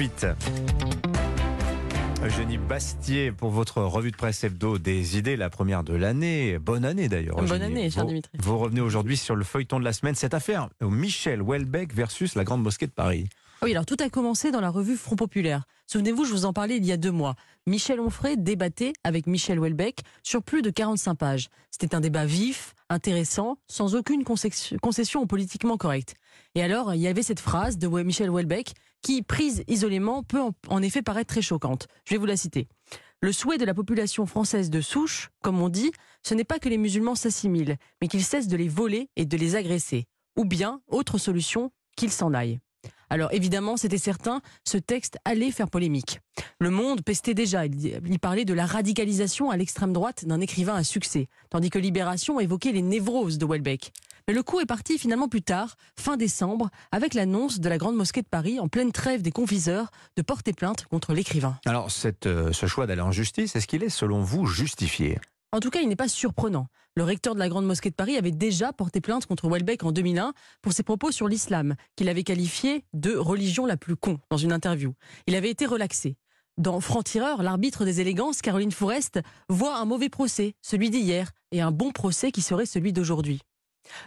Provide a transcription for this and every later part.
suite. Eugénie Bastier pour votre revue de presse hebdo des idées, la première de l'année. Bonne année d'ailleurs. Bonne Eugénie. année, cher vous, Dimitri. Vous revenez aujourd'hui sur le feuilleton de la semaine, cette affaire Michel Houellebecq versus la Grande Mosquée de Paris. Oui, alors tout a commencé dans la revue Front Populaire. Souvenez-vous, je vous en parlais il y a deux mois. Michel Onfray débattait avec Michel Houellebecq sur plus de 45 pages. C'était un débat vif, intéressant, sans aucune concession politiquement correcte. Et alors, il y avait cette phrase de Michel Houellebecq qui, prise isolément, peut en effet paraître très choquante. Je vais vous la citer. Le souhait de la population française de souche, comme on dit, ce n'est pas que les musulmans s'assimilent, mais qu'ils cessent de les voler et de les agresser. Ou bien, autre solution, qu'ils s'en aillent. Alors évidemment, c'était certain, ce texte allait faire polémique. Le Monde pestait déjà, il parlait de la radicalisation à l'extrême droite d'un écrivain à succès, tandis que Libération évoquait les névroses de Welbeck. Mais le coup est parti finalement plus tard, fin décembre, avec l'annonce de la Grande Mosquée de Paris, en pleine trêve des confiseurs, de porter plainte contre l'écrivain. Alors, euh, ce choix d'aller en justice, est-ce qu'il est, selon vous, justifié? En tout cas, il n'est pas surprenant. Le recteur de la Grande Mosquée de Paris avait déjà porté plainte contre Welbeck en 2001 pour ses propos sur l'islam, qu'il avait qualifié de religion la plus con dans une interview. Il avait été relaxé. Dans Franc-Tireur, l'arbitre des élégances, Caroline Fourest, voit un mauvais procès, celui d'hier, et un bon procès qui serait celui d'aujourd'hui.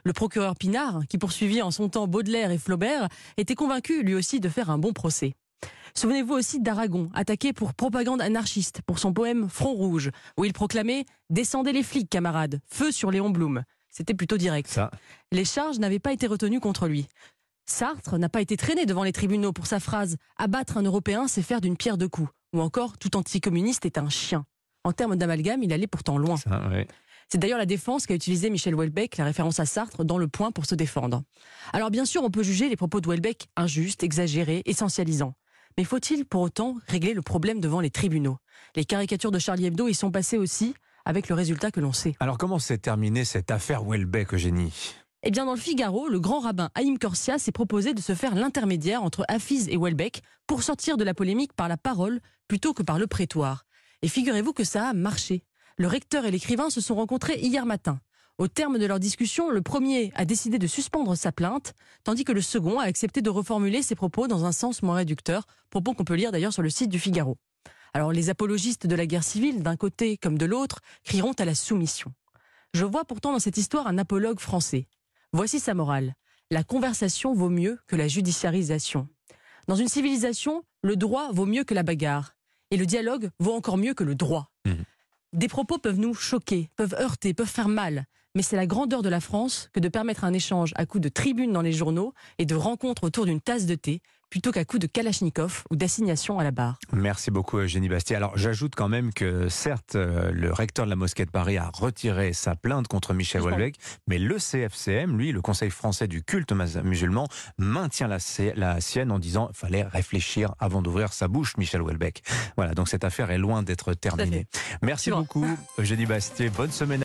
Le procureur Pinard, qui poursuivit en son temps Baudelaire et Flaubert, était convaincu lui aussi de faire un bon procès. Souvenez-vous aussi d'Aragon, attaqué pour propagande anarchiste pour son poème Front Rouge, où il proclamait Descendez les flics, camarades, feu sur Léon Blum. C'était plutôt direct. Ça, Les charges n'avaient pas été retenues contre lui. Sartre n'a pas été traîné devant les tribunaux pour sa phrase Abattre un Européen, c'est faire d'une pierre deux coups. Ou encore Tout anticommuniste est un chien. En termes d'amalgame, il allait pourtant loin. ça, ouais. C'est d'ailleurs la défense qu'a utilisé Michel Houellebecq, la référence à Sartre, dans le point pour se défendre. Alors bien sûr, on peut juger les propos de Houellebecq injustes, exagérés, essentialisants. Mais faut-il pour autant régler le problème devant les tribunaux? Les caricatures de Charlie Hebdo y sont passées aussi, avec le résultat que l'on sait. Alors, comment s'est terminée cette affaire Houellebecq, Eugénie? Eh bien, dans le Figaro, le grand rabbin Haïm Korsia s'est proposé de se faire l'intermédiaire entre Hafiz et Houellebecq pour sortir de la polémique par la parole plutôt que par le prétoire. Et figurez-vous que ça a marché. Le recteur et l'écrivain se sont rencontrés hier matin. Au terme de leur discussion, le premier a décidé de suspendre sa plainte, tandis que le second a accepté de reformuler ses propos dans un sens moins réducteur, propos qu'on peut lire d'ailleurs sur le site du Figaro. Alors les apologistes de la guerre civile, d'un côté comme de l'autre, crieront à la soumission. Je vois pourtant dans cette histoire un apologue français. Voici sa morale. La conversation vaut mieux que la judiciarisation. Dans une civilisation, le droit vaut mieux que la bagarre. Et le dialogue vaut encore mieux que le droit. Mhm. Des propos peuvent nous choquer, peuvent heurter, peuvent faire mal. Mais c'est la grandeur de la France que de permettre un échange à coups de tribune dans les journaux et de rencontres autour d'une tasse de thé, plutôt qu'à coups de kalachnikov ou d'assignation à la barre. Merci beaucoup, Eugénie Bastier. Alors, j'ajoute quand même que, certes, euh, le recteur de la mosquée de Paris a retiré sa plainte contre Michel. Houellebecq, mais le CFCM, lui, le Conseil français du culte musulman, maintient la, si- la sienne en disant qu'il fallait réfléchir avant d'ouvrir sa bouche, Michel Houellebecq. Voilà, donc cette affaire est loin d'être terminée. Merci beaucoup, Eugénie Bastier. Bonne semaine.